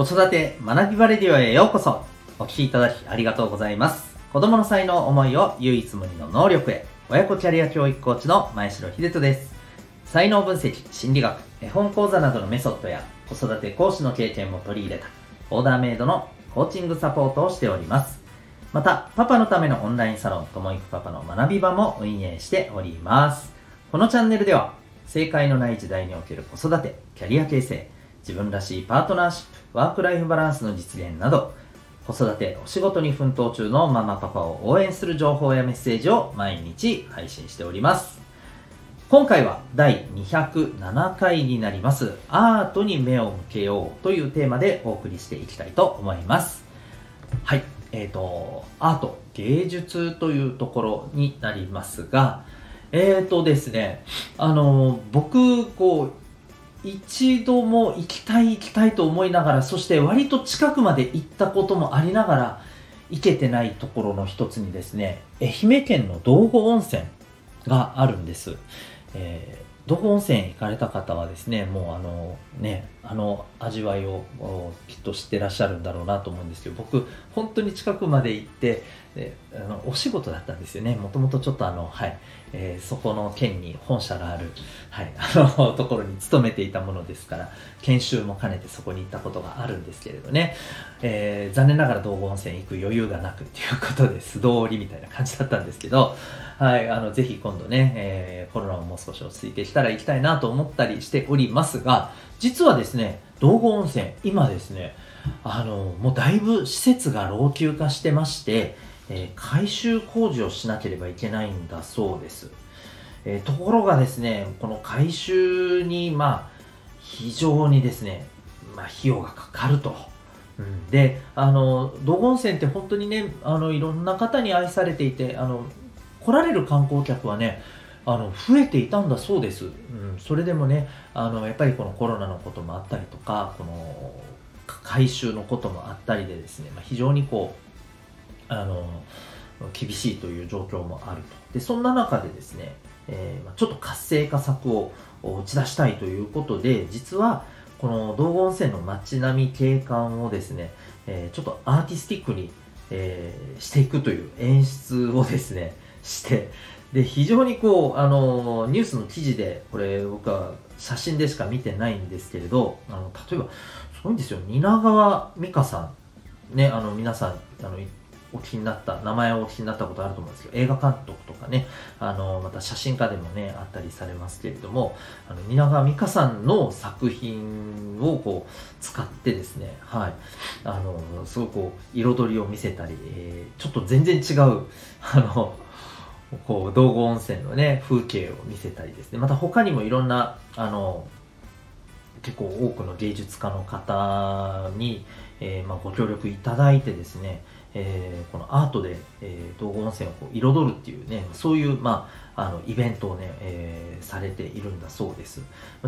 子育て学びバレディオへようこそ。お聞きいただきありがとうございます。子供の才能思いを唯一無二の能力へ。親子キャリア教育コーチの前城秀人です。才能分析心理学絵本講座などのメソッドや子育て講師の経験も取り入れたオーダーメイドのコーチングサポートをしております。またパパのためのオンラインサロンともいくパパの学び場も運営しております。このチャンネルでは正解のない時代における子育てキャリア形成自分らしいパートナーシップワークライフバランスの実現など子育てお仕事に奮闘中のママパパを応援する情報やメッセージを毎日配信しております。今回は第207回になりますアートに目を向けようというテーマでお送りしていきたいと思います。はいえーと、アート芸術というところになりますがえーとですねあの僕こう一度も行きたい行きたいと思いながらそして割と近くまで行ったこともありながら行けてないところの一つにですね愛媛県の道後温泉があるんです、えー、道後温泉行かれた方はですねもうあのねあの味わいをきっと知ってらっしゃるんだろうなと思うんですけど僕本当に近くまで行ってあのお仕事だったんですよね。もともとちょっとあのはいえー、そこの県に本社がある、はい、あのところに勤めていたものですから研修も兼ねてそこに行ったことがあるんですけれどね、えー、残念ながら道後温泉行く余裕がなくっていうことで素通りみたいな感じだったんですけど、はい、あのぜひ今度ね、えー、コロナももう少し落ち着いてきたら行きたいなと思ったりしておりますが実はですねですね道後温泉今ですねあのもうだいぶ施設が老朽化してましてえー、改修工事をしなければいけないんだそうです。えー、ところがですね、この改修に、まあ、非常にですね、まあ、費用がかかると。うん、で、あの、道後温泉って本当にね、あの、いろんな方に愛されていて、あの、来られる観光客はね、あの増えていたんだそうです、うん、それでもねあのやっぱりこのコロナのこともあったりとかこの改修のこともあったりでですね、まあ、非常にこうあの厳しいという状況もあると。でそんな中でですね、えー、ちょっと活性化策を打ち出したいということで実はこの道後温泉の街並み景観をですね、えー、ちょっとアーティスティックに、えー、していくという演出をですねしてで非常にこうあのニュースの記事でこれ僕は写真でしか見てないんですけれどあの例えばすごいんですよ。蜷川美香さん。ねあの皆さんあのお聞きになった、名前をお聞きになったことあると思うんですけど、映画監督とかね、あの、また写真家でもね、あったりされますけれども、あの、蜷川美香さんの作品をこう、使ってですね、はい、あの、すごくこう、彩りを見せたり、えー、ちょっと全然違う、あの、こう、道後温泉のね、風景を見せたりですね、また他にもいろんな、あの、結構多くの芸術家の方に、えー、まあ、ご協力いただいてですね、えー、このアートで、えー、道後温泉をこう彩るっていうね、そういう、まあ、あのイベントをね、えー、されているんだそうです。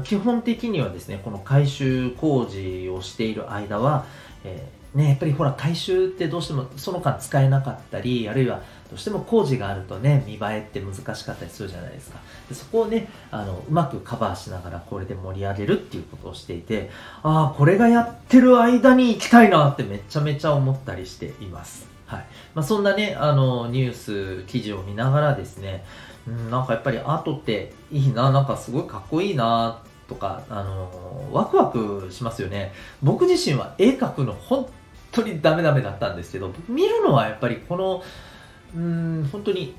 基本的にはですね、この改修工事をしている間は、えー、ね、やっぱりほら改修ってどうしてもその間使えなかったり、あるいはどうしても工事があるとね、見栄えって難しかったりするじゃないですか。でそこをね、あの、うまくカバーしながらこれで盛り上げるっていうことをしていて、ああ、これがやってる間に行きたいなってめちゃめちゃ思ったりしています。はい。まあ、そんなね、あの、ニュース、記事を見ながらですね、うん、なんかやっぱりアートっていいな、なんかすごいかっこいいな、とか、あの、ワクワクしますよね。僕自身は絵描くの本当にダメダメだったんですけど、見るのはやっぱりこの、うん本当に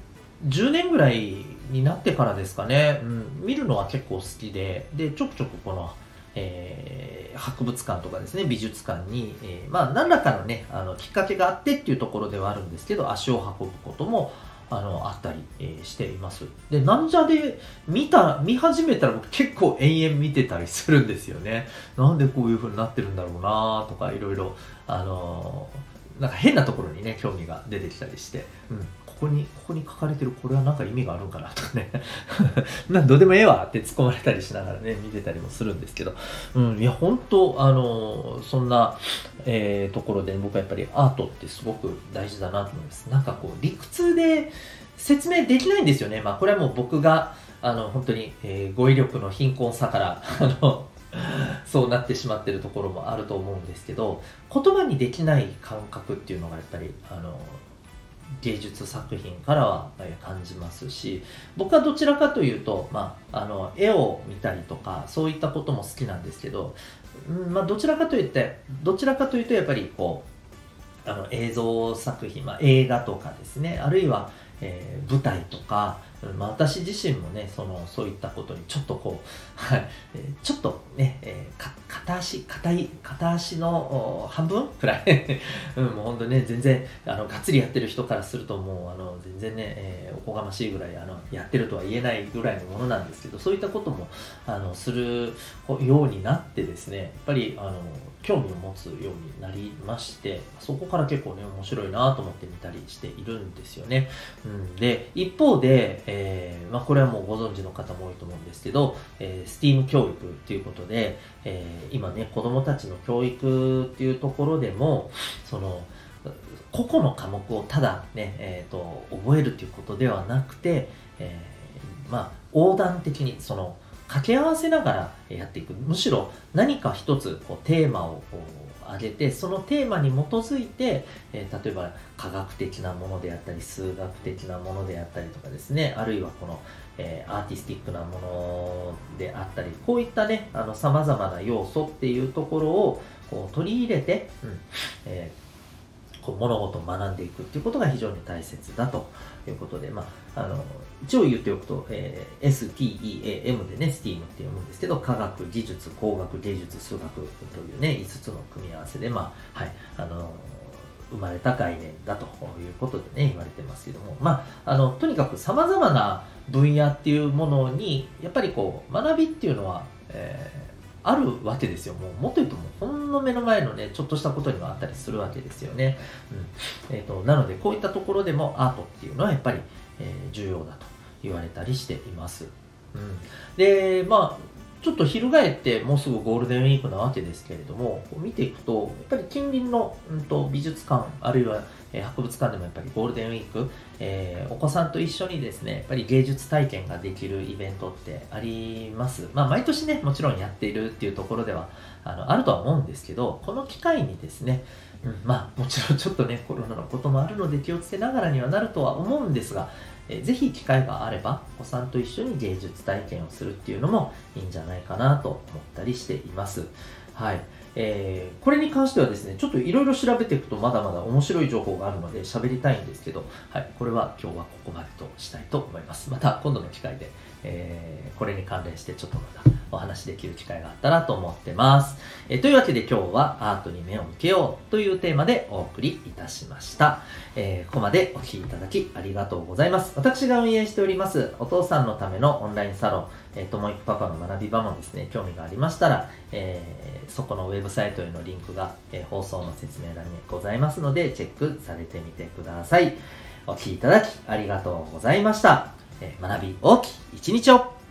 10年ぐらいになってからですかね、うん、見るのは結構好きで。でちょくちょくこの、えー、博物館とかですね美術館に、えー、まあ何らかのねあのきっかけがあってっていうところではあるんですけど足を運ぶこともあのあったり、えー、しています。でなんじゃで見た見始めたら僕結構延々見てたりするんですよね。なんでこういう風になってるんだろうなとかいろいろあのーなんか変なところにね、興味が出てきたりして、うん、ここに、ここに書かれてるこれはなんか意味があるんかなとかね、なんどうでもええわって突っ込まれたりしながらね、見てたりもするんですけど、うん、いや、本当あの、そんな、えー、ところで僕はやっぱりアートってすごく大事だなと思います。なんかこう、理屈で説明できないんですよね。まあ、これはもう僕が、あの、本当に、えー、語彙力の貧困さから、あの、そうなってしまってるところもあると思うんですけど言葉にできない感覚っていうのがやっぱりあの芸術作品からは感じますし僕はどちらかというと、まあ、あの絵を見たりとかそういったことも好きなんですけど、うんまあ、どちらかといってどちらかというとやっぱりこうあの映像作品、まあ、映画とかですねあるいは、えー、舞台とかまあ、私自身もねそのそういったことにちょっとこう、はい、ちょっとね、えー、片足片い片足の半分くらい、うん、もう本当ね全然あのがっつりやってる人からするともうあの全然ね、えー、おこがましいぐらいあのやってるとは言えないぐらいのものなんですけどそういったこともあのするようになってですねやっぱりあの興味を持つようになりましてそこから結構ね面白いなと思って見たりしているんですよね、うん、で一方で、えまあ、これはもうご存知の方も多いと思うんですけど、えー、STEAM 教育っていうことで、えー、今ね子供たちの教育っていうところでもその個々の科目をただね、えーと、覚えるということではなくて、えー、まあ横断的にその掛け合わせながらやっていく。むしろ何か一つこうテーマを挙げてそのテーマに基づいて、えー、例えば科学的なものであったり数学的なものであったりとかですねあるいはこの、えー、アーティスティックなものであったりこういったねさまざまな要素っていうところをこう取り入れて、うんえーこう物事を学んでいくっていうことが非常に大切だということで、まあ、あの一応言っておくと、えー、STEAM でね STEAM って読むんですけど科学技術工学芸術数学というね5つの組み合わせで、まあはいあの生まれた概念だということでね言われてますけども、まあ、あのとにかくさまざまな分野っていうものにやっぱりこう学びっていうのは、えーあるわけですよ。もう、もっと言うともう、ほんの目の前のね、ちょっとしたことにはあったりするわけですよね。うん。えっ、ー、と、なので、こういったところでもアートっていうのはやっぱり、えー、重要だと言われたりしています。うん。で、まあ、ちょっと翻ってもうすぐゴールデンウィークなわけですけれども、見ていくと、やっぱり近隣の、うんと、美術館、あるいはえ博物館でもやっぱりゴールデンウィーク、えー、お子さんと一緒にですね、やっぱり芸術体験ができるイベントってあります。まあ、毎年ね、もちろんやっているっていうところではあのあるとは思うんですけど、この機会にですね、うん、まあ、もちろんちょっとね、コロナのこともあるので気をつけながらにはなるとは思うんですが、えー、ぜひ機会があれば、お子さんと一緒に芸術体験をするっていうのもいいんじゃないかなと思ったりしています。はい。えー、これに関してはですね、ちょっといろいろ調べていくとまだまだ面白い情報があるので喋りたいんですけど、はい、これは今日はここまでとしたいと思います。また今度の機会で、えー、これに関連してちょっとまたお話できる機会があったらと思ってます。え、というわけで今日はアートに目を向けようというテーマでお送りいたしました。えー、ここまでお聴きいただきありがとうございます。私が運営しておりますお父さんのためのオンラインサロン、えー、ともいくパパの学び場もですね、興味がありましたら、えー、そこのウェブサイトへのリンクが、えー、放送の説明欄にございますので、チェックされてみてください。お聴きいただきありがとうございました。えー、学び大きい一日を